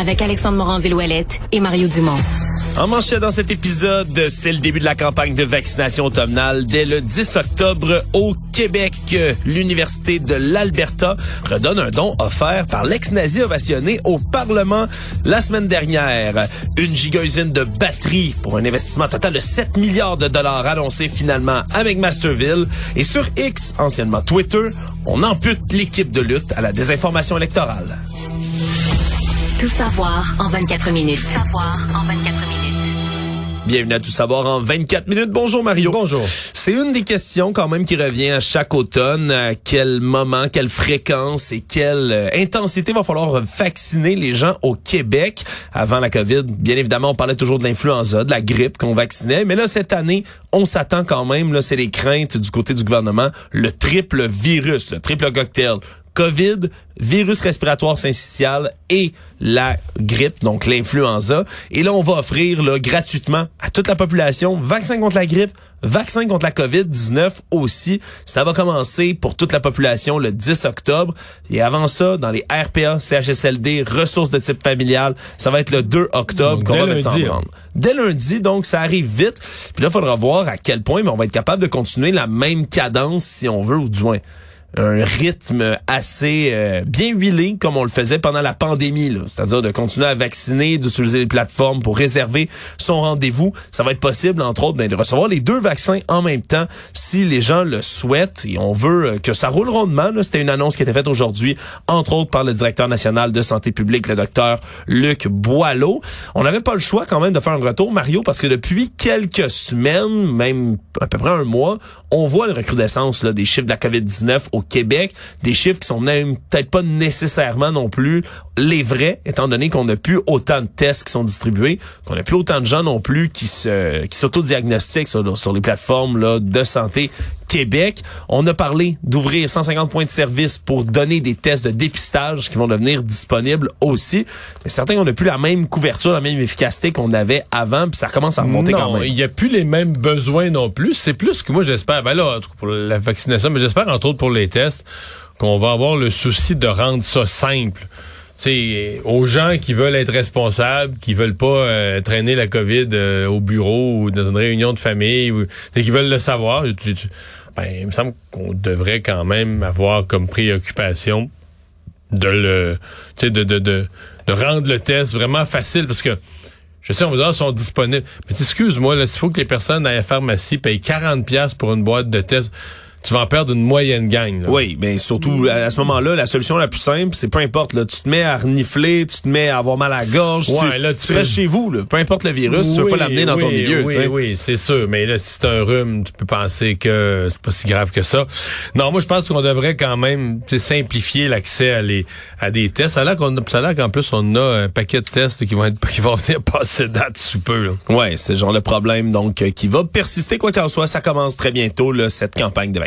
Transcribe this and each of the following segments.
Avec Alexandre Morin-Villouellette et Mario Dumont. En manchette dans cet épisode, c'est le début de la campagne de vaccination automnale dès le 10 octobre au Québec. L'Université de l'Alberta redonne un don offert par l'ex-nazi ovationné au Parlement la semaine dernière. Une giga-usine de batterie pour un investissement total de 7 milliards de dollars annoncé finalement avec Masterville. Et sur X, anciennement Twitter, on ampute l'équipe de lutte à la désinformation électorale. Tout savoir en 24 minutes. Tout savoir en 24 minutes. Bienvenue à Tout savoir en 24 minutes. Bonjour Mario. Bonjour. C'est une des questions quand même qui revient à chaque automne. À quel moment, quelle fréquence et quelle euh, intensité va falloir vacciner les gens au Québec? Avant la COVID? Bien évidemment, on parlait toujours de l'influenza, de la grippe qu'on vaccinait. Mais là, cette année, on s'attend quand même, là, c'est les craintes du côté du gouvernement, le triple virus, le triple cocktail. COVID, virus respiratoire syncytial et la grippe, donc l'influenza. Et là, on va offrir là, gratuitement à toute la population vaccin contre la grippe, vaccin contre la COVID-19 aussi. Ça va commencer pour toute la population le 10 octobre. Et avant ça, dans les RPA, CHSLD, ressources de type familial, ça va être le 2 octobre qu'on va mettre ça en lundi, branle. Dès lundi, donc ça arrive vite. Puis là, il faudra voir à quel point mais on va être capable de continuer la même cadence si on veut, ou du moins un rythme assez euh, bien huilé comme on le faisait pendant la pandémie, c'est-à-dire de continuer à vacciner, d'utiliser les plateformes pour réserver son rendez-vous. Ça va être possible, entre autres, ben, de recevoir les deux vaccins en même temps si les gens le souhaitent et on veut euh, que ça roule rondement. C'était une annonce qui été faite aujourd'hui, entre autres par le directeur national de santé publique, le docteur Luc Boileau. On n'avait pas le choix quand même de faire un retour, Mario, parce que depuis quelques semaines, même à peu près un mois, on voit une recrudescence là, des chiffres de la COVID-19 au Québec, des chiffres qui sont même peut-être pas nécessairement non plus les vrais, étant donné qu'on n'a plus autant de tests qui sont distribués, qu'on n'a plus autant de gens non plus qui se qui s'autodiagnostiquent sur, sur les plateformes là, de santé Québec. On a parlé d'ouvrir 150 points de service pour donner des tests de dépistage qui vont devenir disponibles aussi. Mais certains on n'a plus la même couverture, la même efficacité qu'on avait avant, puis ça commence à remonter non, quand même. il n'y a plus les mêmes besoins non plus. C'est plus que moi j'espère. Ben là, pour la vaccination, mais j'espère entre autres pour les tests qu'on va avoir le souci de rendre ça simple. sais, aux gens qui veulent être responsables, qui veulent pas euh, traîner la COVID euh, au bureau ou dans une réunion de famille, ou qui veulent le savoir, tu- tu- ben, il me semble qu'on devrait quand même avoir comme préoccupation de le, de, de, de, de rendre le test vraiment facile parce que je sais, on vous dire, sont disponibles. Mais excuse-moi, s'il faut que les personnes à la pharmacie payent 40 pièces pour une boîte de tests, tu vas en perdre une moyenne gang. Là. Oui, mais surtout à, à ce moment-là, la solution la plus simple, c'est peu importe. Là, tu te mets à renifler, tu te mets à avoir mal à la gorge, Ouais, tu, là, tu tu restes chez vous. Là. Peu importe le virus, tu veux pas l'amener dans ton oui, milieu. Oui, tu sais. oui, c'est sûr. Mais là, si c'est un rhume, tu peux penser que c'est pas si grave que ça. Non, moi, je pense qu'on devrait quand même tu sais, simplifier l'accès à, les, à des tests. Ça a l'air qu'en plus, on a un paquet de tests qui vont être qui vont venir passer date sous peu. Là. Ouais, c'est genre le problème donc euh, qui va persister quoi qu'en soit. Ça commence très bientôt là, cette campagne de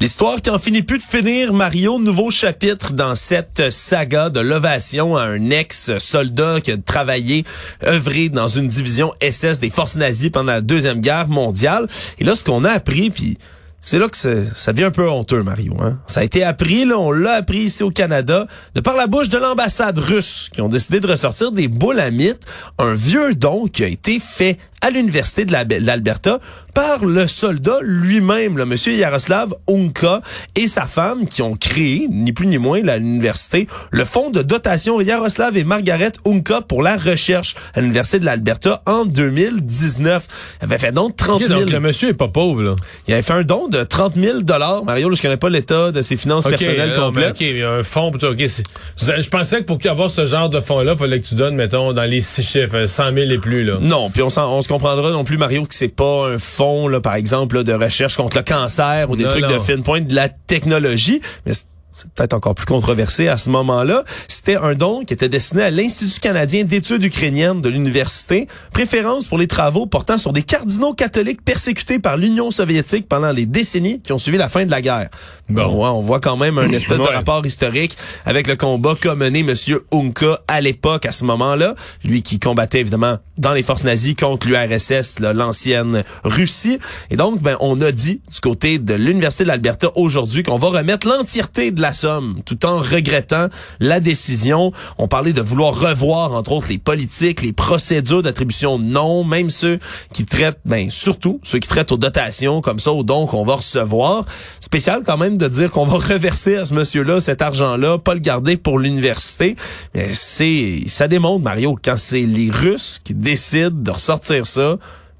L'histoire qui en finit plus de finir, Mario, nouveau chapitre dans cette saga de l'ovation à un ex-soldat qui a travaillé, œuvré dans une division SS des forces nazies pendant la Deuxième Guerre mondiale. Et là, ce qu'on a appris, puis c'est là que ça devient un peu honteux, Mario. Hein? Ça a été appris, là, on l'a appris ici au Canada, de par la bouche de l'ambassade russe, qui ont décidé de ressortir des boules à mythes, un vieux don qui a été fait à l'université de la- de l'Alberta par le soldat lui-même, le monsieur Yaroslav Unka et sa femme qui ont créé, ni plus ni moins, l'université, le fonds de dotation Yaroslav et Margaret Unka pour la recherche à l'université de l'Alberta en 2019. Il avait fait donc 30 Ok, 000. donc, le monsieur est pas pauvre, là. Il avait fait un don de 30 000 Mario, là, je connais pas l'état de ses finances personnelles complètes. OK, il y a un fonds pour toi. OK, c'est- je pensais que pour avoir ce genre de fonds-là, il fallait que tu donnes, mettons, dans les six chiffres, euh, 100 000 et plus, là. Non, puis on, s'en- se comprendra non plus, Mario, que c'est pas un fonds, là, par exemple, là, de recherche contre le cancer ou des Non, trucs de fine pointe, de la technologie. Mais c'est peut-être encore plus controversé à ce moment-là. C'était un don qui était destiné à l'Institut canadien d'études ukrainiennes de l'université, préférence pour les travaux portant sur des cardinaux catholiques persécutés par l'Union soviétique pendant les décennies qui ont suivi la fin de la guerre. Bon. On, voit, on voit quand même un espèce de rapport historique avec le combat qu'a mené Monsieur Unka à l'époque, à ce moment-là. Lui qui combattait évidemment dans les forces nazies contre l'URSS, l'ancienne Russie. Et donc, ben, on a dit du côté de l'Université de l'Alberta aujourd'hui qu'on va remettre l'entièreté de la somme, tout en regrettant la décision. On parlait de vouloir revoir, entre autres, les politiques, les procédures d'attribution de même ceux qui traitent, ben, surtout ceux qui traitent aux dotations, comme ça, aux dons qu'on va recevoir. Spécial quand même de dire qu'on va reverser à ce monsieur-là cet argent-là, pas le garder pour l'université. Mais c'est, ça démontre, Mario, quand c'est les Russes qui décident de ressortir ça,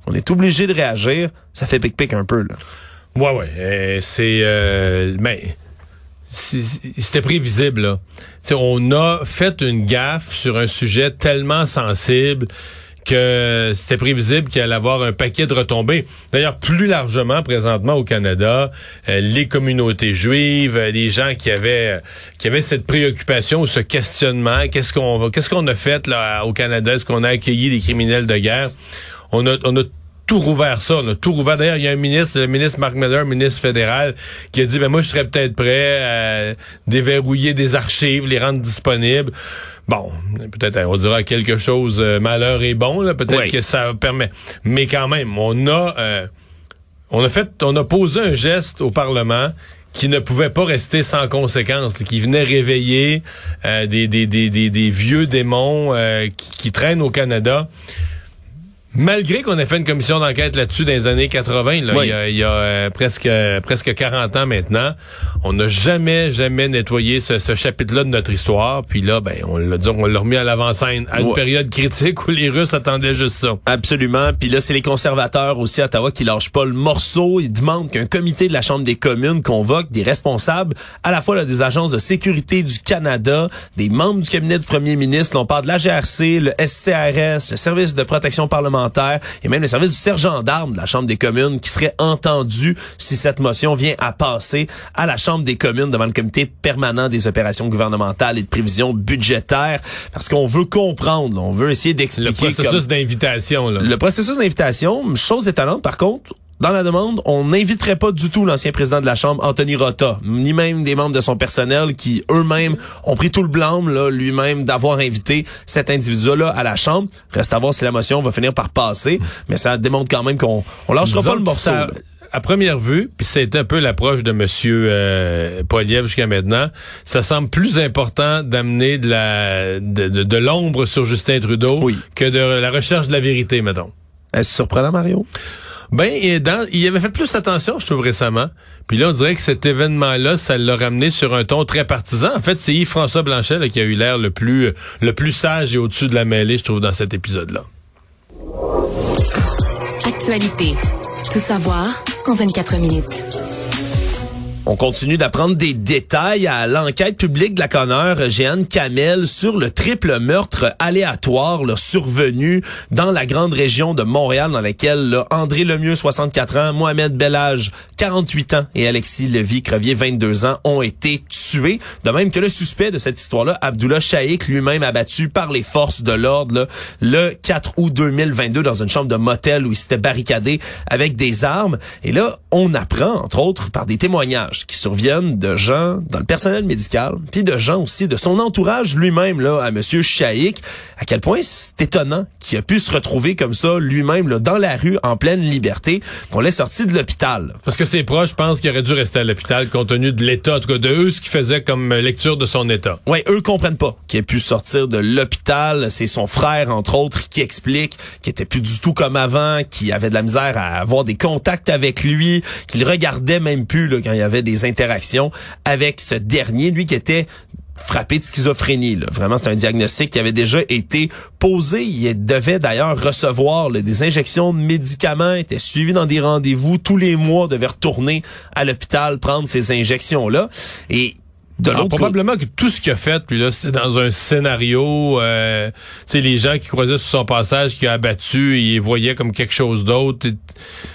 on est obligé de réagir, ça fait pic-pic un peu, là. Ouais, ouais. euh, c'est. euh, mais. C'était prévisible, là. On a fait une gaffe sur un sujet tellement sensible que c'était prévisible qu'il allait avoir un paquet de retombées. D'ailleurs, plus largement, présentement au Canada, euh, les communautés juives, euh, les gens qui avaient qui avaient cette préoccupation ou ce questionnement, qu'est-ce qu'on qu'est-ce qu'on a fait là au Canada? Est-ce qu'on a accueilli les criminels de guerre? On a on a tout rouvert ça, on a tout rouvert. D'ailleurs, il y a un ministre, le ministre Mark Miller, ministre fédéral, qui a dit, ben moi, je serais peut-être prêt à déverrouiller des archives, les rendre disponibles. Bon, peut-être on dira quelque chose, euh, malheur est bon, là, peut-être Oui. que ça permet. Mais quand même, on a, euh, on a fait, on a posé un geste au Parlement qui ne pouvait pas rester sans conséquence, qui venait réveiller euh, des, des, des, des, des vieux démons euh, qui, qui traînent au Canada. Malgré qu'on ait fait une commission d'enquête là-dessus dans les années 80, là, Oui. il y a, il y a, euh, presque presque 40 ans maintenant, on n'a jamais jamais nettoyé ce, ce chapitre-là de notre histoire. Puis là, ben, on l'a dit, on l'a remis à l'avant-scène à une période critique où les Russes attendaient juste ça. Absolument. Puis là, c'est les conservateurs aussi à Ottawa qui lâchent pas le morceau. Ils demandent qu'un comité de la Chambre des communes convoque des responsables, à la fois là, des agences de sécurité du Canada, des membres du cabinet du premier ministre. Là, on parle de la GRC, le SCRS, le service de protection parlementaire et même le service du sergent d'armes de la Chambre des communes qui serait entendu si cette motion vient à passer à la Chambre des communes devant le comité permanent des opérations gouvernementales et de prévision budgétaire parce qu'on veut comprendre, on veut essayer Le d'expliquer processus comme- d'invitation, là. le processus d'invitation, chose étonnante, par contre, dans la demande, on n'inviterait pas du tout l'ancien président de la Chambre, Anthony Rota, ni même des membres de son personnel qui eux-mêmes ont pris tout le blâme, là, lui-même, d'avoir invité cet individu-là à la Chambre. Reste à voir si la motion va finir par passer, mais ça démontre quand même qu'on on lâchera Disons pas le morceau. ça- à première vue, puis c'est un peu l'approche de Monsieur euh, Poiliev jusqu'à maintenant, ça semble plus important d'amener de la de, de- de l'ombre sur Justin Trudeau Oui. que de la recherche de la vérité, mettons. Est-ce surprenant, Mario? Ben, il avait fait plus attention, je trouve, récemment. Puis là, on dirait que cet événement-là, ça l'a ramené sur un ton très partisan. En fait, c'est Yves-François Blanchet qui a eu l'air le plus, le plus sage et au-dessus de la mêlée, je trouve, dans cet épisode-là. Actualité. Tout savoir en 24 minutes. On continue d'apprendre des détails à l'enquête publique de la conneure Jeanne Kamel sur le triple meurtre aléatoire là, survenu dans la grande région de Montréal dans laquelle là, André Lemieux, 64 ans, Mohamed Bellage, 48 ans et Alexis Levy-Crevier, 22 ans, ont été tués. De même que le suspect de cette histoire-là, Abdullah Shaikh, lui-même abattu par les forces de l'ordre le 4 août 2022 dans une chambre de motel où il s'était barricadé avec des armes. Et là, on apprend, entre autres, par des témoignages qui surviennent de gens dans le personnel médical, puis de gens aussi de son entourage lui-même, là, à Monsieur Chaïk, à quel point c'est étonnant qu'il a pu se retrouver comme ça lui-même, là, dans la rue, en pleine liberté, qu'on l'ait sorti de l'hôpital. Parce que ses proches pensent qu'il aurait dû rester à l'hôpital compte tenu de l'état, en tout cas de eux, ce qu'ils faisaient comme lecture de son état. Ouais, eux comprennent pas qu'il ait pu sortir de l'hôpital. C'est son frère, entre autres, qui explique qu'il était plus du tout comme avant, qu'il avait de la misère à avoir des contacts avec lui, qu'il regardait même plus là, quand il y avait des interactions avec ce dernier, lui qui était frappé de schizophrénie. Là. Vraiment, c'est un diagnostic qui avait déjà été posé. Il devait d'ailleurs recevoir là, des injections de médicaments, était suivi dans des rendez-vous tous les mois, devait retourner à l'hôpital prendre ces injections-là. Et de Alors, probablement que tout ce qu'il a fait, puis là, c'était dans un scénario, euh, tu sais, les gens qui croisaient sur son passage, qui a abattu, ils voyaient comme quelque chose d'autre.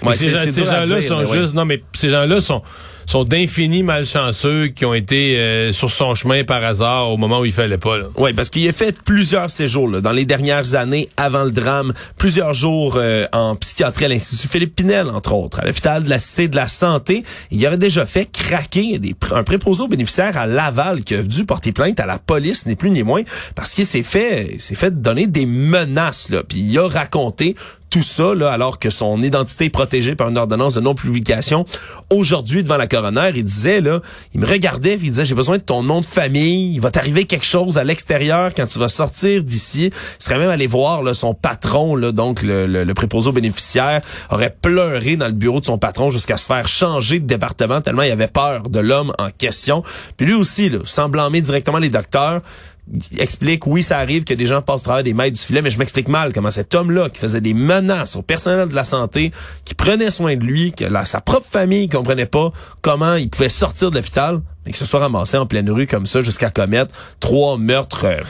Ouais, ces ces gens-là sont ouais. juste, non, mais ces gens-là sont, sont d'infinis malchanceux qui ont été euh, sur son chemin par hasard au moment où il fallait pas. Oui, parce qu'il a fait plusieurs séjours dans les dernières années avant le drame, plusieurs jours euh, en psychiatrie à l'Institut Philippe Pinel, entre autres, à l'hôpital de la Cité de la Santé. Il aurait déjà fait craquer des, un préposé aux bénéficiaires à Laval qui a dû porter plainte à la police, ni plus ni moins, parce qu'il s'est fait, fait donner des menaces. Là. Puis il a raconté tout ça, là, alors que son identité est protégée par une ordonnance de non-publication. Aujourd'hui, devant la coroner, il disait, là, il me regardait, il disait, j'ai besoin de ton nom de famille, il va t'arriver quelque chose à l'extérieur quand tu vas sortir d'ici. Il serait même allé voir là, son patron, là, donc le, le, le préposé aux bénéficiaires, aurait pleuré dans le bureau de son patron jusqu'à se faire changer de département tellement il avait peur de l'homme en question. Puis lui aussi, là, sans blâmer directement les docteurs, explique, oui, ça arrive que des gens passent au travers des mailles du filet, mais je m'explique mal comment cet homme-là, qui faisait des menaces au personnel de la santé, qui prenait soin de lui, que sa propre famille comprenait pas comment il pouvait sortir de l'hôpital, mais qu'il se soit ramassé en pleine rue comme ça jusqu'à commettre trois meurtres. Euh,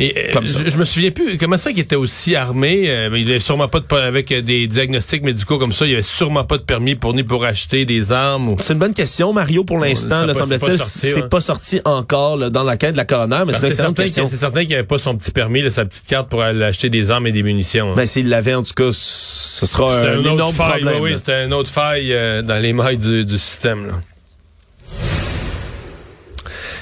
et, euh, Comme ça. Je, me souviens plus comment ça qu'il était aussi armé. Euh, il avait sûrement pas de avec des diagnostics médicaux comme ça. Il avait sûrement pas de permis pour ni pour acheter des armes. C'est une bonne question, Mario. Pour l'instant, le semble-t-il, c'est pas sorti encore là, dans la quête de la coroner, mais c'est excellente question. C'est certain qu'il avait pas son petit permis, là, sa petite carte pour aller acheter des armes et des munitions. Hein. Ben s'il l'avait, en tout cas, ce sera un, un énorme faille, problème. Oui, c'était une autre faille euh, dans les mailles du, du système. Là.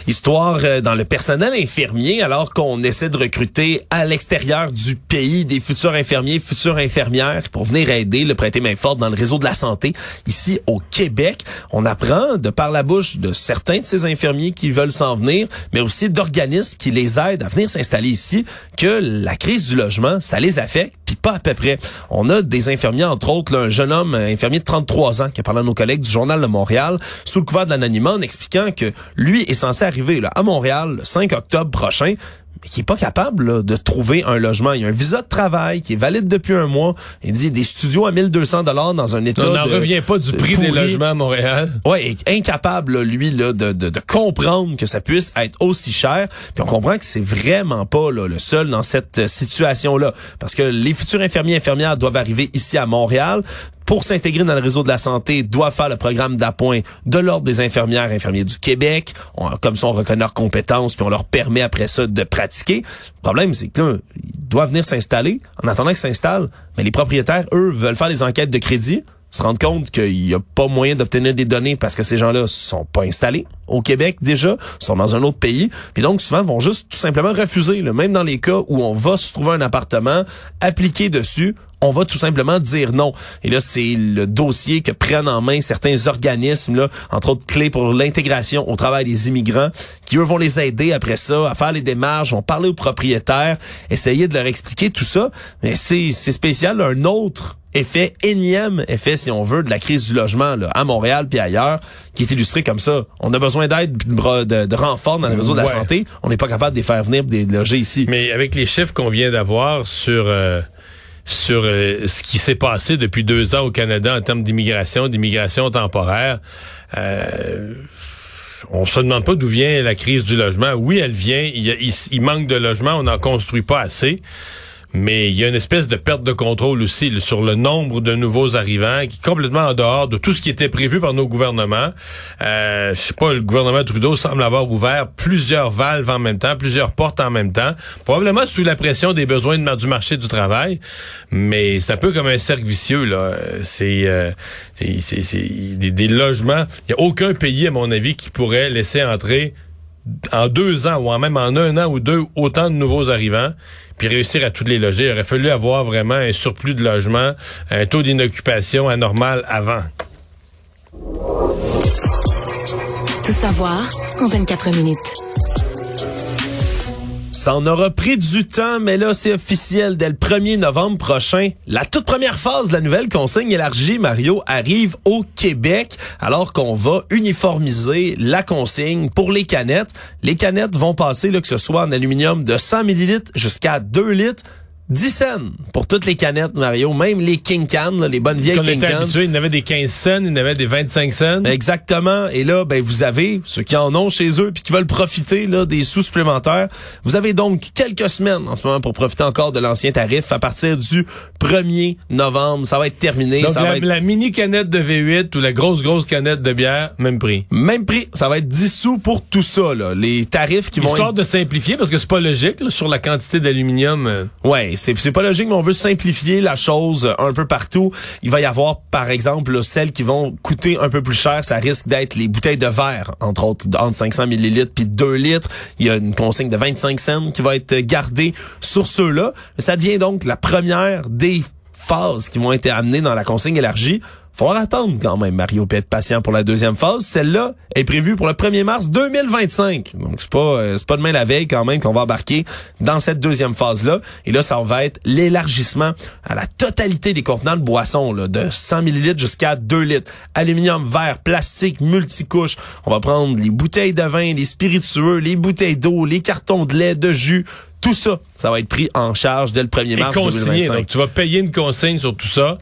Histoire euh, dans le personnel infirmier, alors qu'on essaie de recruter à l'extérieur du pays des futurs infirmiers, futures infirmières pour venir aider le prêter main forte dans le réseau de la santé ici au Québec. On apprend de par la bouche de certains de ces infirmiers qui veulent s'en venir, mais aussi d'organismes qui les aident à venir s'installer ici, que la crise du logement, ça les affecte, puis pas à peu près. On a des infirmiers, entre autres, là, un jeune homme, infirmier de 33 ans, qui a parlé à nos collègues du Journal de Montréal, sous le couvert de l'anonymat, en expliquant que lui est censé là, à Montréal le 5 octobre prochain, mais qui est pas capable là, de trouver un logement. Il y a un visa de travail qui est valide depuis un mois. Il dit des studios à 1200 dollars dans un état. On n'en revient pas du prix des logements à Montréal. Ouais, est incapable là, lui là de, de, de, comprendre que ça puisse être aussi cher. Puis on comprend que c'est vraiment pas là, le seul dans cette situation là, parce que les futurs infirmiers et infirmières doivent arriver ici à Montréal pour s'intégrer dans le réseau de la santé, doit faire le programme d'appoint de l'Ordre des infirmières infirmiers du Québec. Comme ça, on reconnaît leurs compétences, puis on leur permet après ça de pratiquer. Le problème, c'est que ils doivent venir s'installer. En attendant qu'ils s'installent, mais les propriétaires, eux, veulent faire des enquêtes de crédit se rendent compte qu'il n'y a pas moyen d'obtenir des données parce que ces gens-là sont pas installés au Québec déjà, sont dans un autre pays, puis donc souvent vont juste tout simplement refuser, là, même dans les cas où on va se trouver un appartement, appliquer dessus, on va tout simplement dire non. Et là, c'est le dossier que prennent en main certains organismes, là, entre autres clés pour l'intégration au travail des immigrants, qui eux vont les aider après ça à faire les démarches, vont parler aux propriétaires, essayer de leur expliquer tout ça. Mais c'est spécial, un autre effet, énième effet, si on veut, de la crise du logement là, à Montréal puis ailleurs, qui est illustré comme ça. On a besoin d'aide de, de, de renfort dans le réseau de la santé. On n'est pas capable de les faire venir de les loger ici. Mais avec les chiffres qu'on vient d'avoir sur... Euh sur euh, ce qui s'est passé depuis deux ans au Canada en termes d'immigration, d'immigration temporaire. Euh, on se demande pas d'où vient la crise du logement. Oui, elle vient. Il, manque de logements. On n'en construit pas assez mais il y a une espèce de perte de contrôle aussi sur le nombre de nouveaux arrivants qui est complètement en dehors de tout ce qui était prévu par nos gouvernements. Euh, je sais pas, le gouvernement Trudeau semble avoir ouvert plusieurs valves en même temps, plusieurs portes en même temps, probablement sous la pression des besoins du marché du travail, mais c'est un peu comme un cercle vicieux là. C'est euh, des, des logements. Il y a aucun pays à mon avis qui pourrait laisser entrer en deux ans ou en même en un an ou deux autant de nouveaux arrivants puis réussir à toutes les loger. Il aurait fallu avoir vraiment un surplus de logements, un taux d'inoccupation anormal avant. Tout savoir en 24 minutes. Ça en aura pris du temps, mais là, c'est officiel. Dès le 1er novembre prochain, la toute première phase de la nouvelle consigne élargie, Mario, arrive au Québec, alors qu'on va uniformiser la consigne pour les canettes. Les canettes vont passer, là, que ce soit en aluminium de 100 millilitres jusqu'à 2 litres, 10 cents pour toutes les canettes, Mario, même les King Can, là, les bonnes vieilles on King était Can. habitué, il y en avait des 15 cents, il y en avait des 25 cents. Exactement. Et là, ben vous avez ceux qui en ont chez eux puis qui veulent profiter là des sous supplémentaires. Vous avez donc quelques semaines en ce moment pour profiter encore de l'ancien tarif à partir du 1er novembre. Ça va être terminé. Donc ça la, va être la mini canette de V8 ou la grosse grosse canette de bière, même prix. même prix. Ça va être 10 sous pour tout ça. Là. Les tarifs qui vont Histoire de simplifier parce que c'est pas logique là, sur la quantité d'aluminium. euh. Ouais, c'est pas logique, mais on veut simplifier la chose un peu partout. Il va y avoir, par exemple, là, celles qui vont coûter un peu plus cher. Ça risque d'être les bouteilles de verre, entre autres, entre 500 millilitres puis 2 litres. Il y a une consigne de 25 cents qui va être gardée sur ceux-là. Ça devient donc la première des phases qui vont être amenées dans la consigne élargie. Faut attendre quand même, Mario, puis être patient pour la deuxième phase. Celle-là est prévue pour le 1er mars 2025. Donc, c'est pas, euh, c'est pas demain la veille quand même qu'on va embarquer dans cette deuxième phase-là. Et là, ça va être l'élargissement à la totalité des contenants de boissons, là, de 100 millilitres jusqu'à 2 litres. Aluminium, verre, plastique, multicouche. On va prendre les bouteilles de vin, les spiritueux, les bouteilles d'eau, les cartons de lait, de jus. Tout ça, ça va être pris en charge dès le 1er Et mars consigné. 2025. Donc tu vas payer une consigne sur tout ça.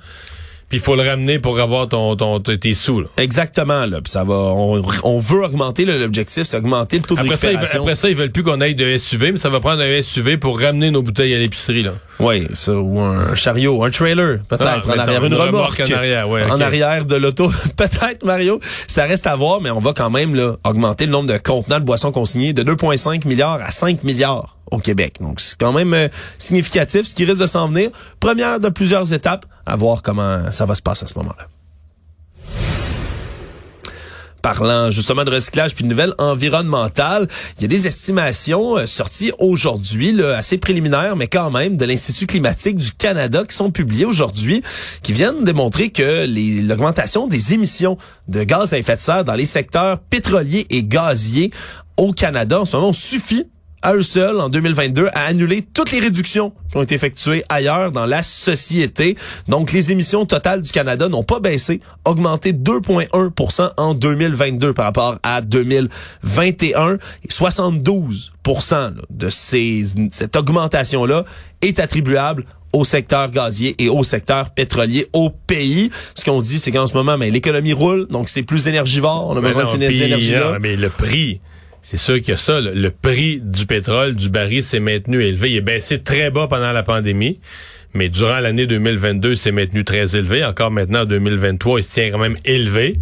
Puis il faut le ramener pour avoir ton, ton, tes sous. Là. Exactement, là. Puis ça va, on, on veut augmenter l'objectif, c'est augmenter le taux de Après ça, récupération. après ça, ils veulent plus qu'on aille de SUV, mais ça va prendre un SUV pour ramener nos bouteilles à l'épicerie. là. Oui, ça, ou un chariot, un trailer, peut-être, Ah, en arrière, une une remorque. remorque en arrière, ouais, En arrière de l'auto, peut-être, Mario. Ça reste à voir, mais on va quand même là, augmenter le nombre de contenants de boissons consignées de 2,5 milliards à 5 milliards au Québec. Donc, c'est quand même euh, significatif, ce qui risque de s'en venir. Première de plusieurs étapes, à voir comment ça va se passer à ce moment-là. Parlant justement de recyclage puis de nouvelles environnementales, il y a des estimations euh, sorties aujourd'hui, assez préliminaires, mais quand même, de l'Institut climatique du Canada qui sont publiées aujourd'hui, qui viennent démontrer que l'augmentation des émissions de gaz à effet de serre dans les secteurs pétroliers et gaziers au Canada en ce moment suffit à eux seuls en 2022 à annuler toutes les réductions qui ont été effectuées ailleurs dans la société. Donc les émissions totales du Canada n'ont pas baissé, augmenté 2,1% en 2022 par rapport à 2021 et 72 là, de ces, cette augmentation-là est attribuable au secteur gazier et au secteur pétrolier au pays. Ce qu'on dit, c'est qu'en ce moment, mais l'économie roule, donc c'est plus énergivore. On a Mais besoin non, de ces énergies-là. non, mais le prix, c'est sûr qu'il y a ça. Le, prix du pétrole, du baril s'est maintenu élevé. Il est baissé très bas pendant la pandémie. Mais durant l'année 2022, il s'est maintenu très élevé. Encore maintenant, en 2023, il se tient quand même élevé.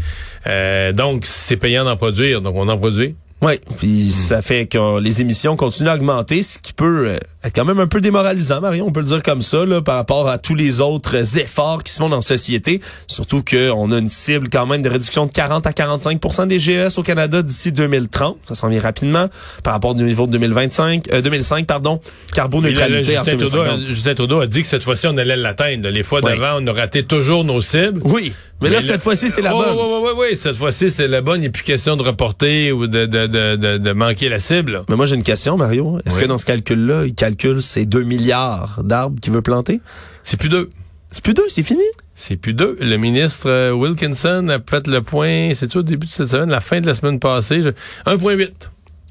Euh, donc, c'est payant d'en produire. Donc, on en produit. Oui, puis ça fait que les émissions continuent à augmenter, ce qui peut euh, être quand même un peu démoralisant, Marion, on peut le dire comme ça, là, par rapport à tous les autres efforts qui se font dans la société. Surtout qu'on a une cible quand même de réduction de 40 à 45% des GES au Canada d'ici 2030. Ça s'en vient rapidement par rapport au niveau de 2025, euh, 2005, pardon, carboneutralité en Justin, Trudeau, 2050. Justin Trudeau a dit que cette fois-ci, on allait l'atteindre. Les fois d'avant, on a raté toujours nos cibles. Oui, mais, là, cette fois-ci, c'est la Oh, bonne. Oui, oui, oui, oui. Cette fois-ci, c'est la bonne. Il n'est plus question de reporter ou de, de, de, de, de manquer la cible. là. Mais moi, j'ai une question, Mario. Est-ce Oui. que dans ce calcul-là, il calcule ces 2 milliards d'arbres qu'il veut planter? C'est plus deux. C'est plus deux, c'est fini? C'est plus deux. Le ministre euh, Wilkinson a fait le point, c'est au début de cette semaine, la fin de la semaine passée. je- 1,8.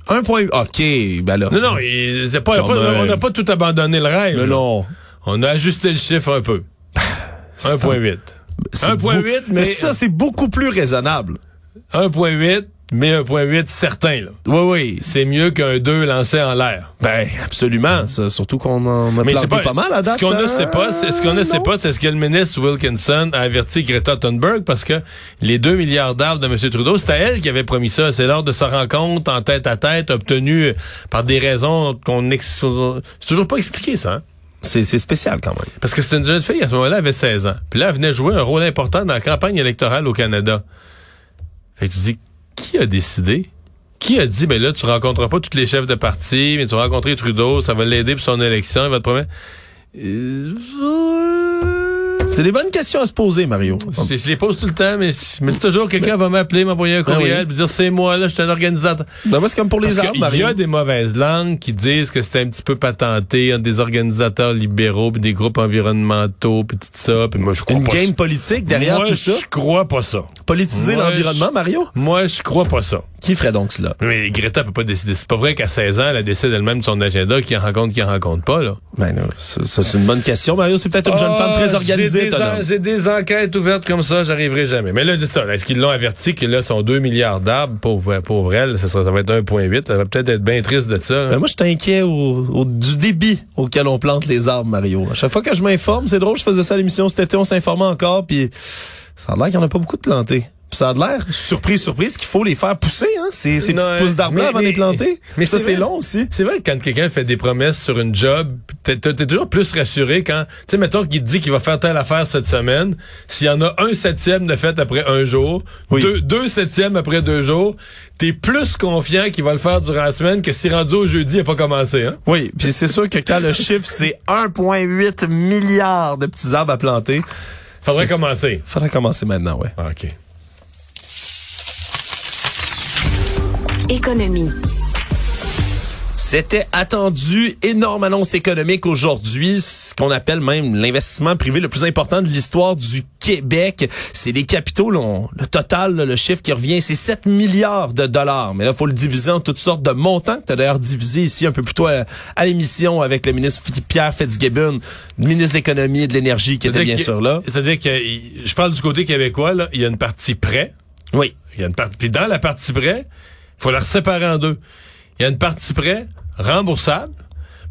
1,8. OK, ben là. Non, non, il- pas, on n'a pas tout abandonné le rêve. Non. On a ajusté le chiffre un peu. C'est 1,8. C'est 1,8, beau- mais- ça, c'est beaucoup plus raisonnable. 1,8, mais 1,8 certain. là. Oui, oui. C'est mieux qu'un 2 lancé en l'air. Ben, absolument. Ça, surtout qu'on en a Mais planté pas, pas, mal à date. Ce qu'on ne hein? sait pas, c'est ce qu'on ne sait pas, c'est ce que le ministre Wilkinson a averti Greta Thunberg parce que les 2 milliards d'arbres de M. Trudeau, c'était elle qui avait promis ça. C'est lors de sa rencontre en tête à tête obtenue par des raisons qu'on ex... c'est toujours pas expliqué ça. hein? C'est c'est spécial quand même. Parce que c'était une jeune fille à ce moment-là, elle avait 16 ans. Puis là, elle venait jouer un rôle important dans la campagne électorale au Canada. Fait que tu dis, qui a décidé? Qui a dit, ben là, tu rencontreras pas tous les chefs de parti, mais tu vas rencontrer Trudeau, ça va l'aider pour son élection, il va te promettre. Euh, C'est des bonnes questions à se poser, Mario. je, je les pose tout le temps, mais je me dis toujours, quelqu'un va m'appeler, m'envoyer un courriel, Ah oui. dire, c'est moi, là, je suis un organisateur. Ben, moi, c'est comme pour les Parce arbres, qu'il y Mario. a des mauvaises langues qui disent que c'est un petit peu patenté entre des organisateurs libéraux puis des groupes environnementaux puis tout ça. Puis moi, je crois Une pas game ça. politique derrière Moi, tout ça? je crois pas ça. Politiser l'environnement, Mario? Moi, je crois pas ça. Qui ferait donc cela? Mais Greta peut pas décider. C'est pas vrai qu'à 16 ans, elle décide elle-même de son agenda, qui en rencontre, qui en rencontre pas, là. Ben, non, c'est une bonne question. Mario, c'est peut-être une jeune Ah, femme très organisée, des, j'ai des enquêtes ouvertes comme ça, j'arriverai jamais. Mais là, c'est ça. Est-ce qu'ils l'ont averti que là, son 2 milliards d'arbres, pauvre, pauvre elle, ça, ça va être 1,8. Elle va peut-être être bien triste de ça. Ben, moi, je suis inquiet au, au- du débit auquel on plante les arbres, Mario. À chaque fois que je m'informe, c'est drôle, je faisais ça à l'émission cet été, on s'informait encore, puis ça a l'air qu'il n'y en a pas beaucoup de plantés. Puis ça a l'air, surprise, surprise, qu'il faut les faire pousser, hein, ces, ces Non, petites pousses d'arbres mais- avant de les planter. mais ça, c'est long aussi. C'est vrai que quand quelqu'un fait des promesses sur une job, t'es toujours plus rassuré quand, tu sais, mettons qu'il te dit qu'il va faire telle affaire cette semaine. S'il y en a un septième de fait après un jour, Oui. deux, deux septièmes après deux jours, t'es plus confiant qu'il va le faire durant la semaine que si rendu au jeudi, il n'a pas commencé, hein? Oui, puis c'est sûr que quand le chiffre, c'est 1,8 milliard de petits arbres à planter, Faudrait commencer. faudrait commencer maintenant, ouais. Ah, OK. Économie. C'était attendu, énorme annonce économique aujourd'hui, ce qu'on appelle même l'investissement privé le plus important de l'histoire du Québec. C'est les capitaux, là, on- le total, là, le chiffre qui revient, c'est 7 milliards de dollars. Mais là, faut le diviser en toutes sortes de montants, que tu as d'ailleurs divisé ici un peu plus tôt à, à l'émission avec le ministre Pierre Fitzgibbon, ministre de l'économie et de l'énergie qui était bien sûr là. C'est-à-dire que, il- je parle du côté québécois, là, il y a une partie prêt. Oui. Il y a une partie, puis dans la partie prêt, il faut la séparer en deux. Il y a une partie prêt remboursable,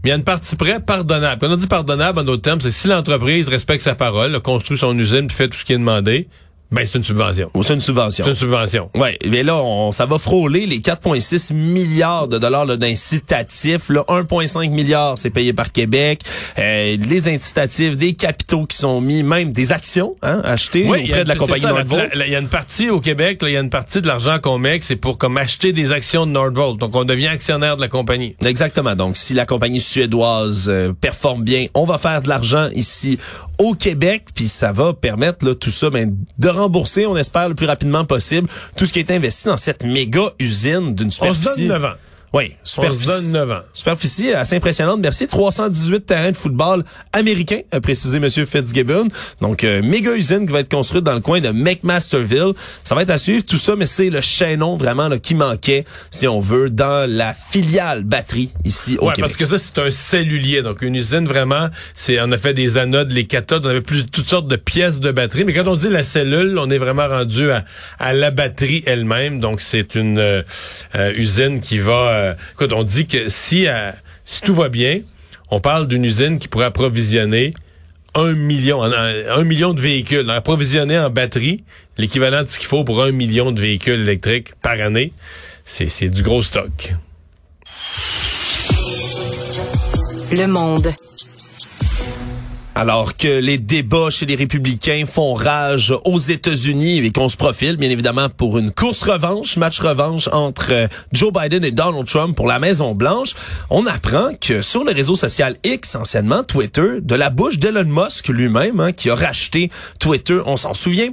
mais il y a une partie prêt pardonnable. Quand on dit pardonnable, en d'autres termes, c'est si l'entreprise respecte sa parole, construit son usine, fait tout ce qui est demandé, ben c'est une subvention. Ou c'est une subvention. C'est une subvention. Ouais, mais là, on, ça va frôler les 4,6 milliards de dollars là, d'incitatifs. Là, 1,5 milliard, c'est payé par Québec. Euh, les incitatifs, des capitaux qui sont mis, même des actions hein, achetées Oui, auprès de la compagnie ça, Nordvolt. Il y a une partie au Québec, là, il y a une partie de l'argent qu'on met c'est pour comme acheter des actions de Nordvolt. Donc on devient actionnaire de la compagnie. Exactement. Donc, si la compagnie suédoise euh, performe bien, on va faire de l'argent ici au Québec, puis ça va permettre là, tout ça ben, de rembourser, on espère, le plus rapidement possible, tout ce qui est investi dans cette méga usine d'une On se superficie. donne 9 ans. Oui, superficie. 9 ans. Superficie assez impressionnante. Merci. 318 terrains de football américains, a précisé M. Fitzgibbon. Donc, euh, méga usine qui va être construite dans le coin de McMasterville. Ça va être à suivre tout ça, mais c'est le chaînon vraiment là, qui manquait, si on veut, dans la filiale batterie ici au Ouais, Québec. parce que ça, c'est un cellulier. Donc, une usine, vraiment, c'est, on a fait des anodes, les cathodes, on avait plus, toutes sortes de pièces de batterie. Mais quand on dit la cellule, on est vraiment rendu à, à la batterie elle-même. Donc, c'est une euh, euh, usine qui va... euh, écoute, on dit que si, euh, si tout va bien, on parle d'une usine qui pourrait approvisionner un million, un, million de véhicules, approvisionner en batterie l'équivalent de ce qu'il faut pour un million de véhicules électriques par année. C'est du gros stock. Le monde. Alors que les débats chez les républicains font rage aux États-Unis et qu'on se profile, bien évidemment, pour une course revanche, match revanche entre euh, Joe Biden et Donald Trump pour la Maison-Blanche, on apprend que sur le réseau social X, anciennement Twitter, de la bouche d'Elon Musk lui-même, hein, qui a racheté Twitter, on s'en souvient,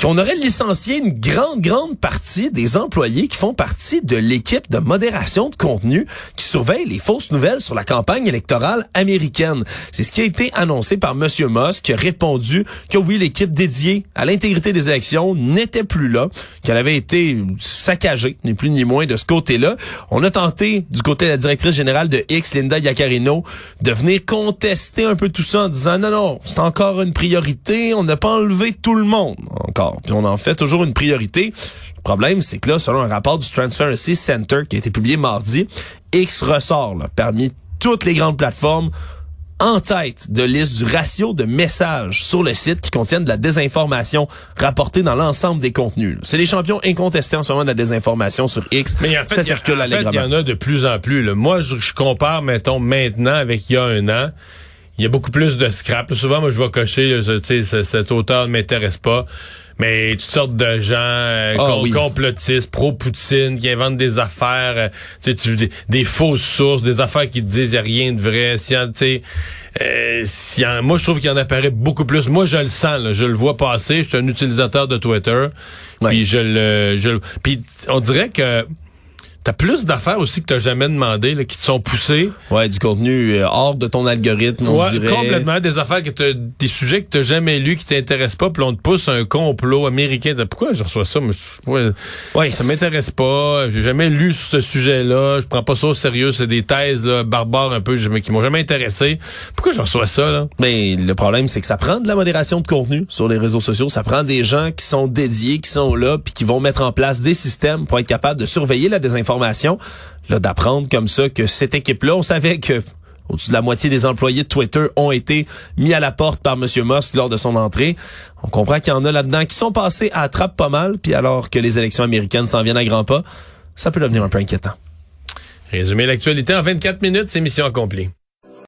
qu'on aurait licencié une grande, grande partie des employés qui font partie de l'équipe de modération de contenu qui surveille les fausses nouvelles sur la campagne électorale américaine. C'est ce qui a été annoncé par Monsieur Musk, qui a répondu que oui, l'équipe dédiée à l'intégrité des élections n'était plus là, qu'elle avait été saccagée, ni plus ni moins, de ce côté-là. On a tenté, du côté de la directrice générale de X, Linda Yaccarino, de venir contester un peu tout ça en disant non, non, c'est encore une priorité, on n'a pas enlevé tout le monde encore. Puis on en fait toujours une priorité. Le problème, c'est que là, selon un rapport du Transparency Center qui a été publié mardi, X ressort là, parmi toutes les grandes plateformes en tête de liste du ratio de messages sur le site qui contiennent de la désinformation rapportée dans l'ensemble des contenus. C'est les champions incontestés en ce moment de la désinformation sur X. Mais en fait, ça il y a- circule il y en a de plus en plus. là. Moi, je, je compare, mettons, maintenant avec il y a un an. Il y a beaucoup plus de scrap. Là, souvent, moi, je vais cocher, ce- cet auteur ne m'intéresse pas. Mais toutes sortes de gens euh, Ah com- oui. complotistes, pro-Poutine, qui inventent des affaires, euh, tu sais, tu- des, des fausses sources, des affaires qui disent y a rien de vrai. Si, tu sais, euh, en- moi, je trouve qu'il y en apparaît beaucoup plus. Moi, je le sens, là, je le vois passer. Je suis un utilisateur de Twitter. Puis je le, je le- puis on dirait que t'as plus d'affaires aussi que t'as jamais demandé, là, qui te sont poussées. Ouais, du contenu euh, hors de ton algorithme, on Ouais, dirait. complètement. Des affaires que t'as, des sujets que t'as jamais lus, qui t'intéressent pas, puis on te pousse un complot américain. T'as- Pourquoi je reçois ça? Ouais, Ouais, ça m'intéresse pas. J'ai jamais lu sur ce sujet-là. Je prends pas ça au sérieux. C'est des thèses là, barbares un peu qui m'ont jamais intéressé. Pourquoi je reçois ça, là? Mais le problème, c'est que ça prend de la modération de contenu sur les réseaux sociaux. Ça prend des gens qui sont dédiés, qui sont là, puis qui vont mettre en place des systèmes pour être capables de surveiller la désinformation. D'apprendre comme ça que cette équipe-là, on savait que au-dessus de la moitié des employés de Twitter ont été mis à la porte par M. Musk lors de son entrée. On comprend qu'il y en a là-dedans qui sont passés à trappe pas mal, puis alors que les élections américaines s'en viennent à grands pas, ça peut devenir un peu inquiétant. Résumer l'actualité en 24 minutes, c'est mission accomplie.